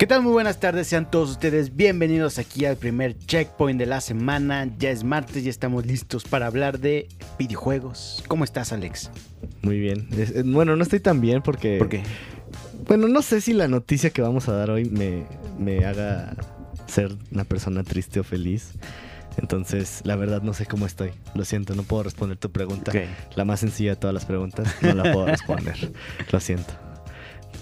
¿Qué tal? Muy buenas tardes, sean todos ustedes bienvenidos aquí al primer checkpoint de la semana. Ya es martes y estamos listos para hablar de videojuegos. ¿Cómo estás, Alex? Muy bien. Es- eh, bueno, no estoy tan bien porque... ¿Por qué? Bueno, no sé si la noticia que vamos a dar hoy me, me haga ser una persona triste o feliz. Entonces, la verdad no sé cómo estoy. Lo siento, no puedo responder tu pregunta. La más sencilla de todas las preguntas, no la puedo responder. Lo siento.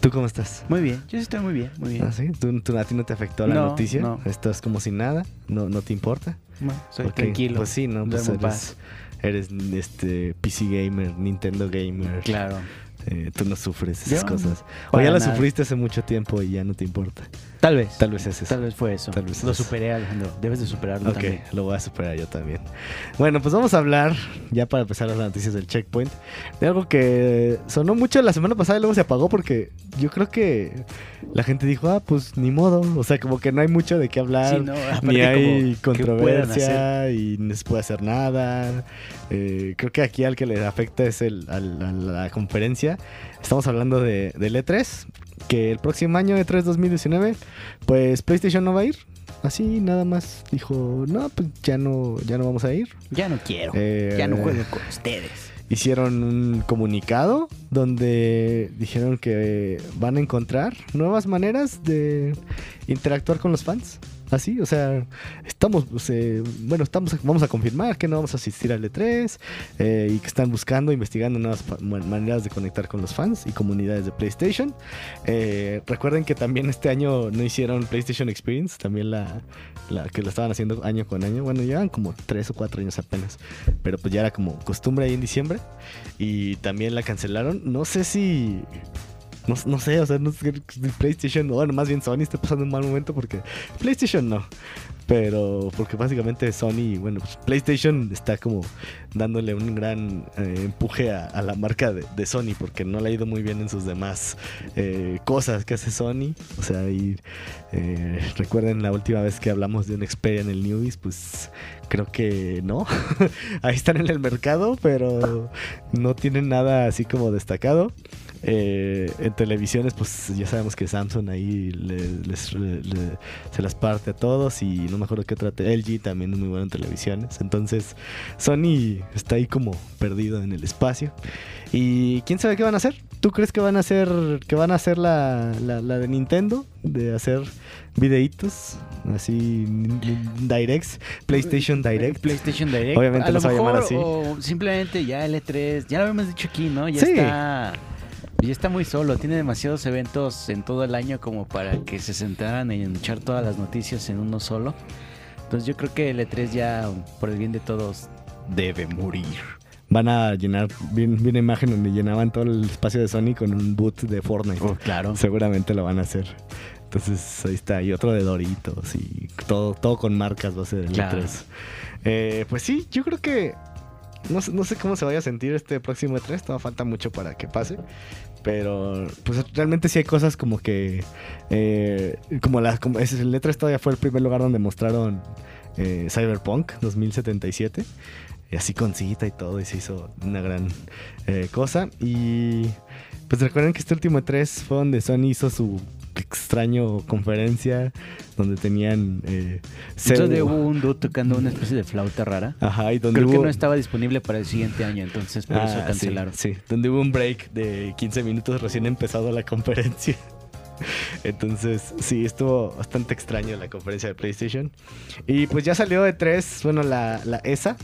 ¿Tú cómo estás? Muy bien, yo sí estoy muy bien, muy bien. ¿Ah, sí? ¿Tú, tú- a ti no te afectó la No, noticia? no. ¿Estás como sin nada? ¿No, no te importa? Bueno, soy tranquilo. Pues sí, ¿no? Pues eres, eres este PC gamer, Nintendo gamer. Claro. Eh, tú no sufres esas Yo, cosas. O ya la nada. sufriste hace mucho tiempo y ya no te importa. Tal vez. Tal vez es eso. Tal vez fue eso. Tal vez Lo eso. superé, Alejandro. Debes de superarlo Ok, también. lo voy a superar yo también. Bueno, pues vamos a hablar, ya para empezar las noticias del checkpoint, de algo que sonó mucho la semana pasada y luego se apagó porque yo creo que la gente dijo, ah, pues ni modo. O sea, como que no hay mucho de qué hablar. Sí, no, Ni hay controversia y no se puede hacer nada. Eh, creo que aquí al que le afecta es el, al- a la conferencia. Estamos hablando de, del E3, que el próximo año, E E3 2019, pues PlayStation no va a ir. Así nada más dijo, no, pues ya no, ya no vamos a ir. Ya no quiero. Eh, ya no juego con ustedes. Hicieron un comunicado donde dijeron que van a encontrar nuevas maneras de interactuar con los fans. Así, o sea, estamos, bueno, estamos, vamos a confirmar que no vamos a asistir al E3 eh, y que están buscando, investigando nuevas maneras de conectar con los fans y comunidades de PlayStation. Eh, recuerden que también este año no hicieron PlayStation Experience, también la, la que lo estaban haciendo año con año. Bueno, llevan como tres o cuatro años apenas, pero pues ya era como costumbre ahí en diciembre y también la cancelaron. No sé si no, no sé, o sea, no PlayStation, bueno, más bien Sony está pasando un mal momento porque PlayStation no. Pero porque básicamente Sony, bueno, pues PlayStation está como dándole un gran eh, empuje a, la marca de, de Sony porque no le ha ido muy bien en sus demás eh, cosas que hace Sony. O sea, y eh, recuerden la última vez que hablamos de un Xperia en el Newbies, pues creo que no. Ahí están en el mercado, pero no tienen nada así como destacado. Eh, en televisiones, pues ya sabemos que Samsung ahí les- se las parte a todos y no me acuerdo qué otra. te- LG también es muy bueno en televisiones. Entonces, Sony está ahí como perdido en el espacio. Y quién sabe qué van a hacer. ¿Tú crees que van a hacer que van a hacer la, la, la de Nintendo? De hacer videitos así, directs, PlayStation Direct. PlayStation Direct. Obviamente a no lo se va a llamar así. O simplemente ya el E3, ya lo habíamos dicho aquí, ¿no? Ya Sí. está. Ya está muy solo, tiene demasiados eventos en todo el año como para que se sentaran en echar todas las noticias en uno solo. Entonces yo creo que el E3 ya, por el bien de todos, debe morir. Van a llenar, vi, vi una imagen donde llenaban todo el espacio de Sony con un boot de Fortnite. Oh, claro. Seguramente lo van a hacer. Entonces ahí está. Y otro de Doritos y todo, todo con marcas va a ser el Claro. E3. Eh, pues sí, yo creo que no, no sé cómo se vaya a sentir este próximo E3. Todavía falta mucho para que pase. Pero pues realmente sí hay cosas como que... eh, como la, como el E3 todavía fue el primer lugar donde mostraron eh, Cyberpunk 2077. Y así con cita y todo, y se hizo una gran eh, cosa. Y pues recuerden que este último E3 fue donde Sony hizo su extraño conferencia, donde tenían... Eh, Entonces cero- hubo un dude tocando una especie de flauta rara. Ajá, y donde Creo que no estaba disponible para el siguiente año, entonces por eso Ah, cancelaron. Sí, sí, donde hubo un break de 15 minutos recién empezado la conferencia. Entonces, sí, estuvo bastante extraño la conferencia de PlayStation. Y pues ya salió de tres, bueno, la, la ESA,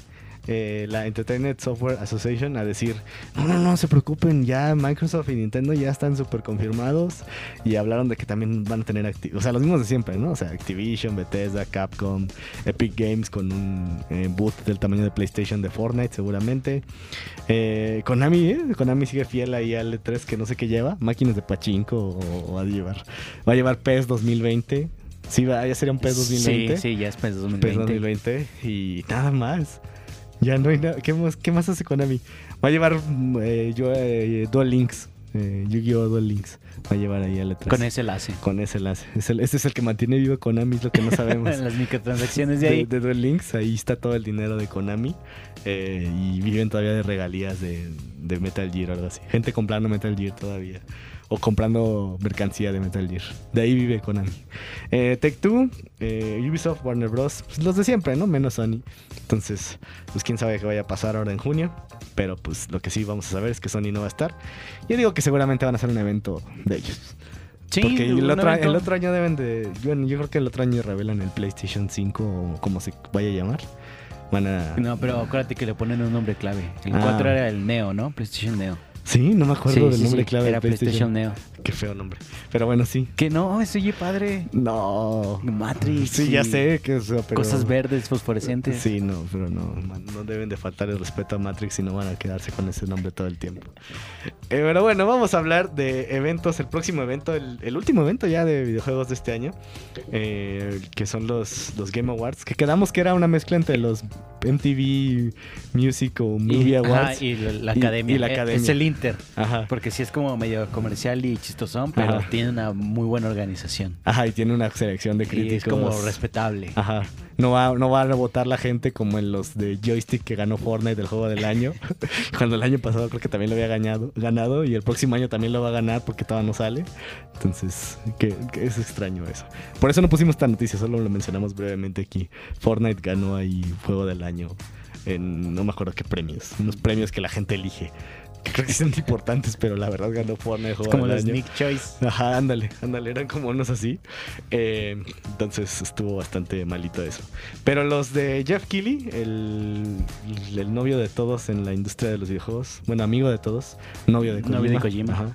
eh, la Entertainment Software Association, a decir, no, no, no se preocupen, ya Microsoft y Nintendo ya están súper confirmados. Y hablaron de que también van a tener, o sea, los mismos de siempre, ¿no? O sea, Activision, Bethesda, Capcom, Epic Games con un eh, booth del tamaño de PlayStation de Fortnite seguramente. Eh, Konami, ¿eh? Konami sigue fiel ahí al E3 que no sé qué lleva, máquinas de pachinko o, o va a llevar. Va a llevar PES 2020. Sí, ya sería un PES 2020. Sí, sí, ya es PES PES 2020. 2020 y nada más. Ya no hay nada. ¿Qué más, qué más hace Konami? Va a llevar eh, yo, eh, Dual Links eh, Yu-Gi-Oh! Duel Links. Va a llevar ahí al E3. Con ese enlace. Con ese enlace. Es el- ese es el que mantiene vivo Konami, es lo que no sabemos. Las microtransacciones de de, ahí. de Duel Links, ahí está todo el dinero de Konami. eh, y viven todavía de regalías de, de Metal Gear o algo así. Gente comprando Metal Gear todavía. O comprando mercancía de Metal Gear. De ahí vive Konami. Eh, Two, eh, Ubisoft, Warner Bros. pues, los de siempre, ¿no? Menos Sony. Entonces, pues quién sabe qué vaya a pasar ahora en junio. Pero pues lo que sí vamos a saber es que Sony no va a estar. Yo digo que seguramente van a hacer un evento de ellos. Sí, Porque el otro, evento. el otro año deben de. Bueno, yo creo que el otro año revelan el PlayStation 5 o como se vaya a llamar. Van a. No, pero acuérdate que le ponen un nombre clave. El Ah. 4 era el Neo, ¿no? PlayStation Neo. Sí, no me acuerdo Sí, del sí, nombre clave Era de PlayStation. PlayStation Neo. Qué feo nombre. Pero bueno, sí. Que no, eso oye padre. No. Matrix. Sí, ya sé que es. Pero... Cosas verdes, fosforescentes. Sí, no, pero no, no deben de faltar el respeto a Matrix y no van a quedarse con ese nombre todo el tiempo. Eh, pero bueno, vamos a hablar de eventos, el próximo evento, el, el último evento ya de videojuegos de este año, eh, que son los, los Game Awards, que quedamos que era una mezcla entre los MTV Music o Movie y, ajá, Awards. y la, academia. y la Eh, academia. Es el Inter. Ajá. Porque sí es como medio comercial y chistosón, pero Ajá. tiene una muy buena organización. Ajá, y tiene una selección de Y críticos. es como respetable. Ajá. No va, no va a votar la gente como en los de joystick que ganó Fortnite del juego del año. Cuando el año pasado creo que también lo había ganado, ganado y el próximo año también lo va a ganar porque todavía no sale. Entonces, que, que es extraño eso. Por eso no pusimos esta noticia, solo lo mencionamos brevemente aquí. Fortnite ganó ahí juego del año en no me acuerdo qué premios, unos premios que la gente elige. Creo que son importantes, pero la verdad ganó Fortnite juego como del los año. Nick Choice. Ajá, ándale, ándale, eran como unos así. Eh, entonces estuvo bastante malito eso. Pero los de Jeff Keighley, el, el novio de todos en la industria de los videojuegos, bueno, amigo de todos, novio de Kojima. Novio de Kojima. Ajá.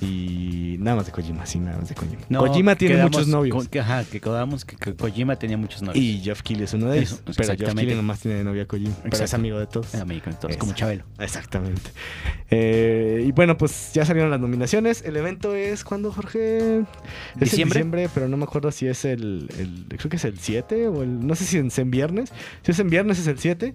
Y nada más de Kojima, sí, nada más de Kojima. No, Kojima tiene quedamos muchos novios. ajá, que quedamos que, que Kojima tenía muchos novios. Y Jeff Keighley es uno de ellos. Eso, pero Jeff. Keighley nomás tiene de novia a Kojima. Pero es Exacto. amigo de todos. Era México, entonces, Eso. como Chabelo. Exactamente. Eh, y bueno, pues ya salieron las nominaciones. El evento es cuando, Jorge. Es en ¿Diciembre? diciembre, pero no me acuerdo si es el, el- Creo que es el 7 o el. No sé si es en viernes. Si es en viernes es el 7.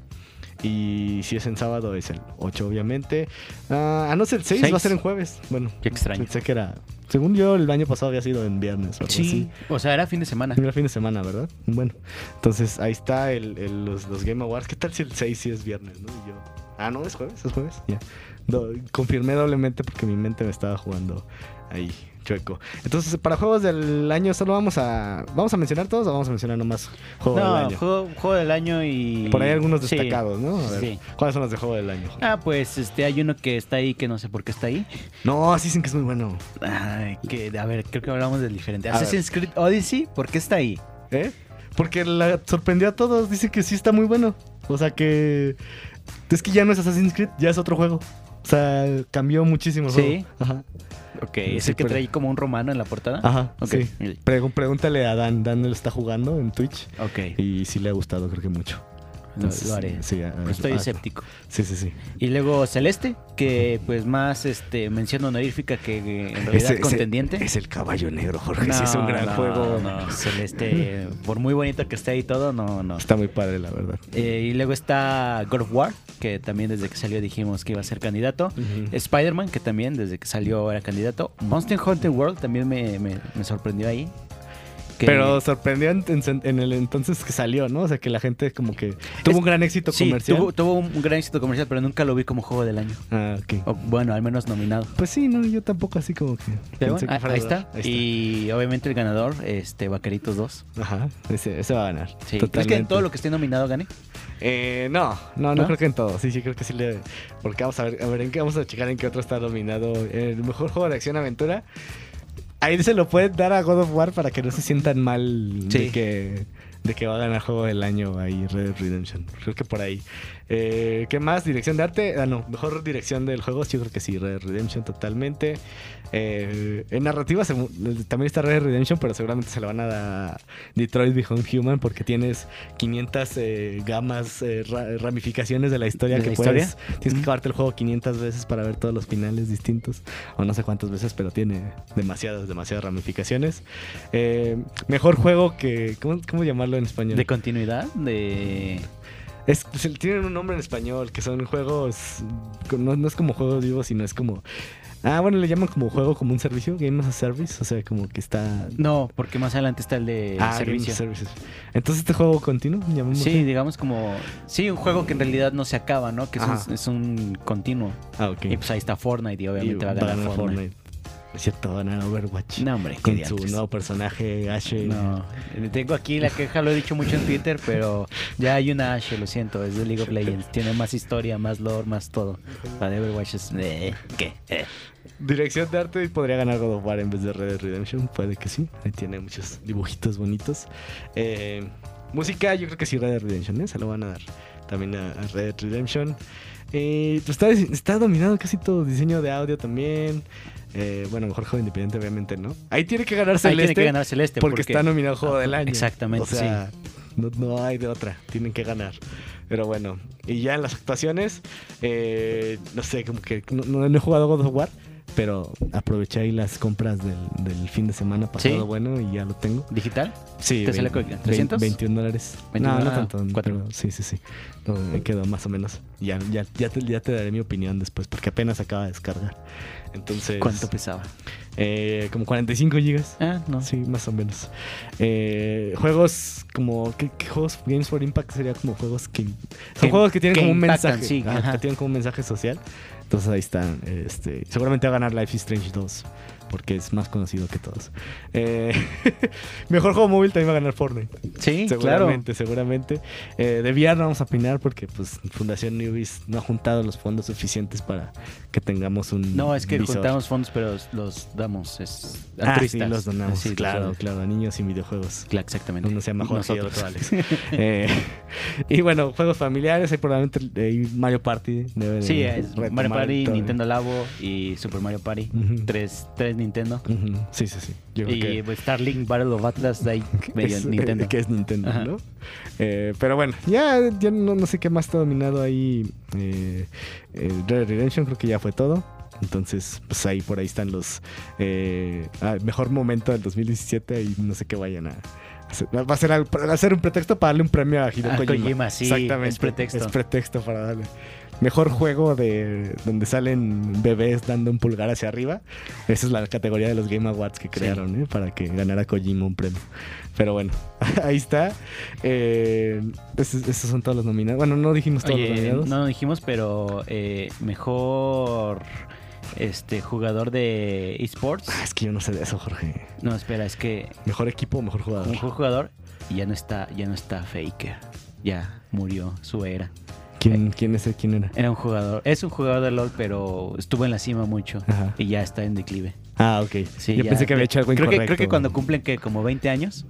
Y si es en sábado es el 8, obviamente. Ah, ah, no es el 6, va a ser en jueves. Bueno, Qué extraño. pensé que era. Según yo, el año pasado había sido en viernes. O así. O sea, era fin de semana. Era fin de semana, ¿verdad? Bueno, entonces ahí está el, el- los, los Game Awards. ¿Qué tal si el 6 sí es viernes, no? Y yo, ah, no, es jueves, es jueves. Ya. Do- confirmé doblemente porque mi mente me estaba jugando ahí, chueco. Entonces, para juegos del año, solo vamos a. ¿Vamos a mencionar todos o vamos a mencionar nomás juego del año? juego, juego del año y. Por ahí algunos Sí, destacados, ¿no? A ver, Sí. ¿cuáles son los de juego del año? Ah, pues este hay uno que está ahí que no sé por qué está ahí. No, sí dicen que es muy bueno. Ay, que a ver, creo que hablamos del diferente. A Assassin's Creed Odyssey, ¿por qué está ahí? ¿Eh? Porque la sorprendió a todos. Dice que sí está muy bueno. O sea que. Es que ya no es Assassin's Creed, ya es otro juego. O sea, cambió muchísimo el Sí. juego. Ajá. Ok, es Sí, el que pero- trae como un romano en la portada. Ajá. Ok. sí. Pregu- pregúntale a Dan. Dan lo está jugando en Twitch. Ok, Y sí le ha gustado, creo que mucho. Lo, lo haré. Sí, Estoy escéptico. Sí, sí, sí. Y luego Celeste, que pues más este mención honorífica que eh, en realidad ese- contendiente. Es el caballo negro, Jorge. sí, es un gran no, juego. No, Celeste, por muy bonito que esté ahí todo, no, no. Está muy padre, la verdad. Eh, y luego está God of War, que también desde que salió dijimos que iba a ser candidato. Spider-Man, que también desde que salió era candidato. Monster Hunter World también me, me- me sorprendió ahí. Que- Pero sorprendió en, en- en el entonces que salió, ¿no? O sea, que la gente como que tuvo Es- un gran éxito sí, comercial. tuvo, tuvo un gran éxito comercial, pero nunca lo vi como juego del año. Ah, ok. O, bueno, al menos nominado. Pues sí, no, yo tampoco así como que. Pero pensé bueno, que ahí, está. Ahí está. Y obviamente el ganador, este, Vaqueritos 2. Ajá, ese, ese va a ganar. Sí. ¿Crees que en todo lo que esté nominado gane? Eh, no, no, no, ¿No? creo que en todo. Sí, sí, creo que sí le. Porque vamos a ver, a ver, en qué vamos a checar en qué otro está nominado. El mejor juego de acción aventura. Ahí se lo pueden dar a God of War para que no se sientan mal de que de que va a ganar juego del año ahí Red Dead Redemption. Creo que por ahí. Eh, ¿Qué más? Dirección de arte. Ah, no, mejor dirección del juego. Sí, yo creo que sí, Red Dead Redemption totalmente. Eh, en narrativa se- también está Red Dead Redemption, pero seguramente se lo van a dar Detroit Become Human porque tienes 500 eh, gamas, ra- ramificaciones de la historia ¿De que la puedes. historia? Tienes que acabarte el juego 500 veces para ver todos los finales distintos. O no sé cuántas veces, pero tiene demasiadas, demasiadas ramificaciones. Mejor juego que. ¿Cómo, cómo llamarlo en español? De continuidad, de... Es, se- tienen un nombre en español, que son juegos. No, no es como juegos vivos, sino es como. Ah, bueno, le llaman como juego, como un servicio, Game as a Service, o sea, como que está... No, porque más adelante está el de ah, servicio. Services. Entonces, ¿este juego continuo? llamémosle? Sí, digamos como... Sí, un juego que en realidad no se acaba, ¿no? Que es, un, es un continuo. Ah, ok. Y pues ahí está Fortnite y obviamente Y va a ganar Fortnite. Es cierto, ganar Overwatch. No, hombre, con su nuevo personaje, Ashe. No, tengo aquí la queja, lo he dicho mucho en Twitter, pero ya hay una Ashe, lo siento, es de League of Legends. Tiene más historia, más lore, más todo. La de Overwatch es... eh, ¿Qué? Eh. Dirección de arte podría ganar God of War en vez de Red Dead Redemption. Puede que sí. Ahí tiene muchos dibujitos bonitos. Eh, música, yo creo que sí, Red Dead Redemption, ¿eh? Se lo van a dar también a, a Red Redemption. Eh, pues está, está dominado casi todo. Diseño de audio también. Eh, bueno, mejor juego independiente, obviamente, ¿no? Ahí tiene que ganar Ahí Celeste. tiene que ganar Celeste. porque, está nominado Juego del Año. Exactamente, O sea, no, no hay de otra. Tienen que ganar. Pero bueno, y ya en las actuaciones, eh, no sé, como que no he jugado God of War, pero aproveché ahí las compras del, del fin de semana pasado, ¿Sí? bueno, y ya lo tengo. ¿Digital? Sí, ¿Te sale vein- con- 300? 21 dólares. 21, no, no ah, tanto. pero sí, sí, sí. No, me quedó más o menos. Ya, ya, ya, te, ya te daré mi opinión después, porque apenas acaba de descargar. Entonces, ¿Cuánto pesaba? Eh, como 45 gigas. Ah, no. Sí, más o menos. Eh, juegos como. ¿qué, qué juegos? Games for Impact sería como juegos que. Son Que- juegos que tienen que como un impactan, mensaje. sí, que tienen como un mensaje social. Entonces ahí están. Este, seguramente va a ganar Life is Strange 2. Porque es más conocido que todos. Eh, mejor juego móvil también va a ganar Fortnite. Sí, claro. Seguramente, seguramente. Eh, de VR no vamos a opinar porque pues Fundación Newbies no ha juntado los fondos suficientes para que tengamos un No, es que visor. juntamos fondos, pero los damos. Es Ah, sí, los donamos. Sí, claro, claro, a niños sin videojuegos. Claro, exactamente. Uno se llama Jorge y Nosotros. otro Alex. Eh, y bueno, juegos familiares, hay probablemente Mario Party. Debe de Sí, es Mario Party. Nintendo Labo y Super Mario Party. Tres, tres Nintendo. Sí, sí, sí. Yo creo Y que pues, Starlink Battle of Atlas de ahí medio es, Nintendo. eh, que es Nintendo, Ajá. ¿no? Eh, pero bueno, ya, ya no, no sé qué más está dominado ahí. Eh, Red Redemption creo que ya fue todo. Entonces, pues ahí por ahí están los eh, ah, mejor momento del 2017 y no sé qué vayan a hacer. Va a ser, va a ser un pretexto para darle un premio a Hideo A Kojima. Kojima, sí, es pretexto. Es pretexto para darle. Mejor juego de donde salen bebés dando un pulgar hacia arriba. Esa es la categoría de los Game Awards que crearon, ¿eh? Para que ganara Kojima un premio. Pero bueno, ahí está. Eh, esos, esos son todos los nominados. Bueno, no dijimos todos los nominados. no dijimos, pero eh, mejor este jugador de esports. Ah, es que yo no sé de eso, Jorge. No, espera, es que Mejor equipo o mejor jugador. mejor jugador y ya no está, ya no está Faker. Ya murió su era. ¿Quién, quién es quién era? Era un jugador, es un jugador de LOL, pero estuvo en la cima mucho Ajá. y ya está en declive. Ah, ok. Sí, yo ya- pensé que había hecho algo creo incorrecto. Que, creo que cuando cumplen que como 20 años,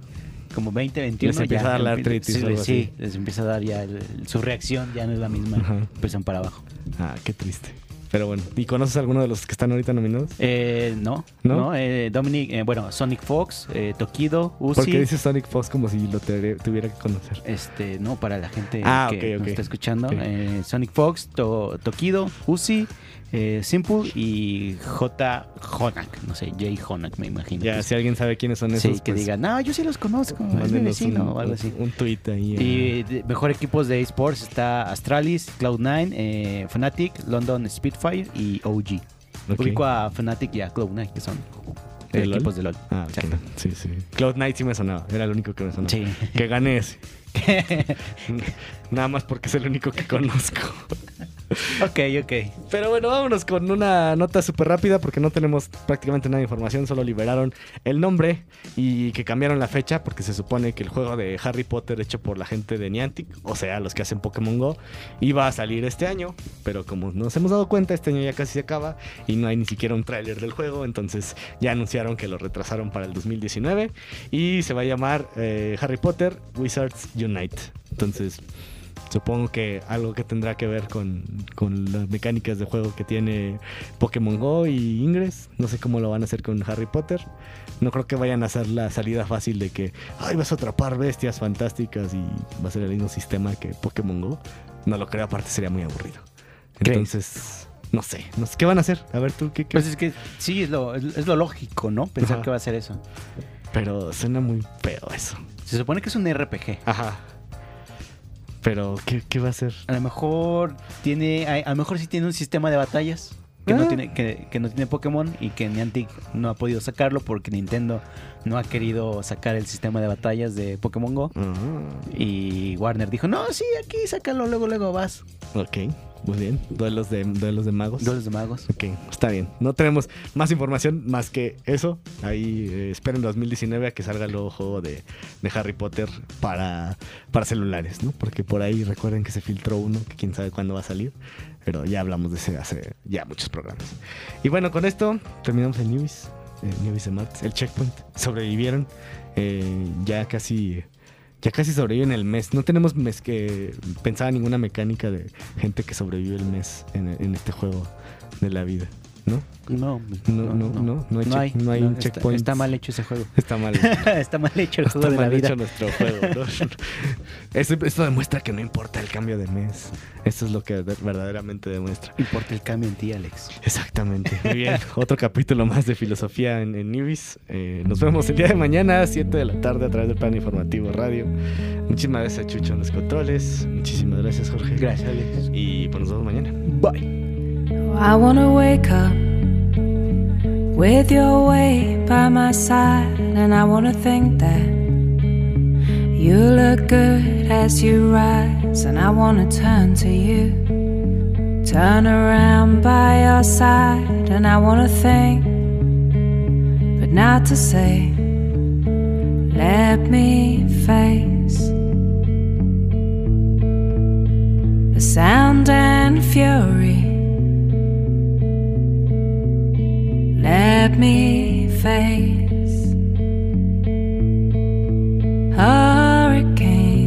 como 20, 21, Les empieza ya a dar la artritis Sí, les empieza a dar ya el- su reacción ya no es la misma, Ajá. empiezan para abajo. Ah, qué triste. Pero bueno, ¿y conoces alguno de los que están ahorita nominados? Eh, no, ¿No? no, eh, Dominic, eh, bueno, Sonic Fox, eh, Tokido, Porque Uzi. dice Sonic Fox como si lo te- tuviera que conocer. Este, no, para la gente Ah, que nos está escuchando. Ok. eh, Sonic Fox, To- Tokido, Uzi, eh, Simple y J. Honak. No sé, J. Honak, me imagino. Ya, que si alguien sabe quiénes son sí, esos, que pues, digan, no, yo sí los conozco, es mi vecino un, o algo así. un tweet ahí. Y de- mejor equipos de esports está Astralis, Cloud9, eh, Fnatic, London Spitfire y OG. Ok. Ubico a Fnatic y a Cloud9, que son ¿De eh, equipos de LOL. Ah, ok. Exacto. Sí, sí. Cloud Knight sí me sonaba. Era el único que me sonaba. Sí. Que gané ese. Nada más porque es el único que conozco. ok, ok. Pero bueno, vámonos con una nota súper rápida porque no tenemos prácticamente nada de información, solo liberaron el nombre y que cambiaron la fecha porque se supone que el juego de Harry Potter hecho por la gente de Niantic, o sea, los que hacen Pokémon Go, iba a salir este año, pero como nos hemos dado cuenta, este año ya casi se acaba y no hay ni siquiera un tráiler del juego, entonces ya anunciaron que lo retrasaron para el 2019 y se va a llamar eh, Harry Potter Wizards Unite. Entonces, Supongo que algo que tendrá que ver con, con las mecánicas de juego que tiene Pokémon Go y Ingress. No sé cómo lo van a hacer con Harry Potter. No creo que vayan a hacer la salida fácil de que, ay, vas a atrapar bestias fantásticas y va a ser el mismo sistema que Pokémon Go. No lo creo, aparte sería muy aburrido. Entonces, no sé, no sé. ¿Qué van a hacer? A ver tú, ¿qué? qué? Pues es que sí, es lo, es, es lo lógico, ¿no? Pensar Ajá. que va a ser eso. Pero suena muy feo eso. Se supone que es un RPG. Ajá. Pero, ¿qué, qué va a hacer? A lo mejor tiene, a, a lo mejor sí tiene un sistema de batallas. que, no Ah. tiene, que, que no tiene Pokémon y que Niantic no ha podido sacarlo porque Nintendo no ha querido sacar el sistema de batallas de Pokémon Go. Ah, Y Warner dijo, no, sí, aquí sácalo, luego, luego vas. ok, muy bien. Duelos de, duelos de magos. Duelos de magos. Ok, está bien. No tenemos más información más que eso. Ahí eh, esperen 2019 a que salga el nuevo juego de, de Harry Potter para, para celulares, ¿no? Porque por ahí recuerden que se filtró uno que quién sabe cuándo va a salir. Pero ya hablamos de ese hace ya muchos programas. Y bueno, con esto terminamos el News. eh, News de martes. El checkpoint. Sobrevivieron. eh, ya casi. Ya casi sobreviven el mes. No tenemos mes que pensaba ninguna mecánica de gente que sobrevive el mes en, en este juego de la vida, ¿no? No, No, no, no, no hay check- no hay está- checkpoints. Está, mal hecho ese juego. Está mal. está mal hecho el juego Está de la mal vida. hecho nuestro juego. ¿no? Esto demuestra que no importa el cambio de mes. Eso es lo que de- verdaderamente demuestra. Importa el cambio en ti, Alex. Exactamente. Muy bien. Otro capítulo más de filosofía en, en Newbies. Eh, nos vemos el día de mañana a 7 de la tarde a través del plan informativo radio. Muchísimas gracias a Chucho en los controles. Muchísimas gracias, Jorge. Gracias, Alex. Y pues nos vemos mañana. Bye. I wanna wake up with your way by my side, and I wanna think that you look good as you rise, and I wanna turn to you, turn around by your side, and I wanna think, but not to say, let me face the sound and fury. Let me face hurricanes,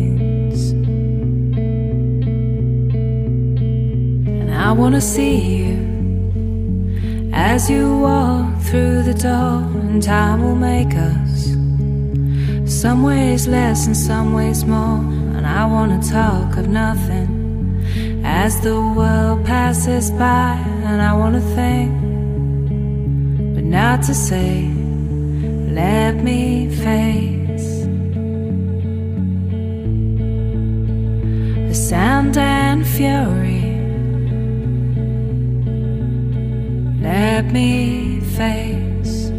and I wanna see you as you walk through the door, and time will make us some ways less and some ways more. And I wanna talk of nothing as the world passes by, and I wanna think but not to say, let me face the sound and fury. Let me face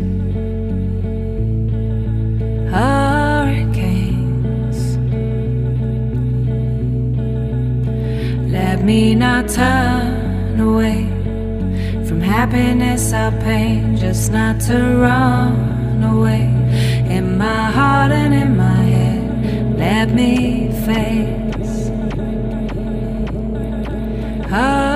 hurricanes. Let me not turn away happiness or pain, just not to run away. In my heart and in my head, let me face hurricane.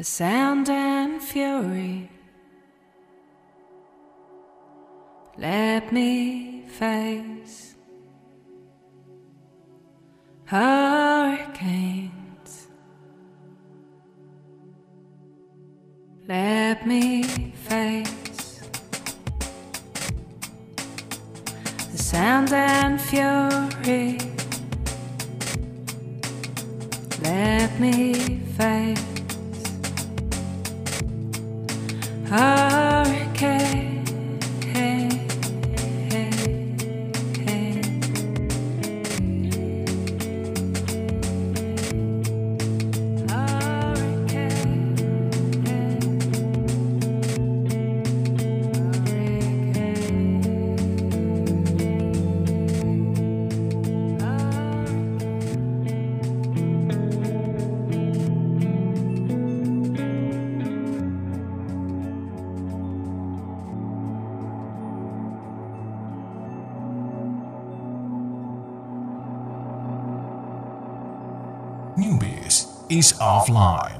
A sound and fury. Let me face hurricanes. Let me face the sound and fury. Let me face Ah. Is offline.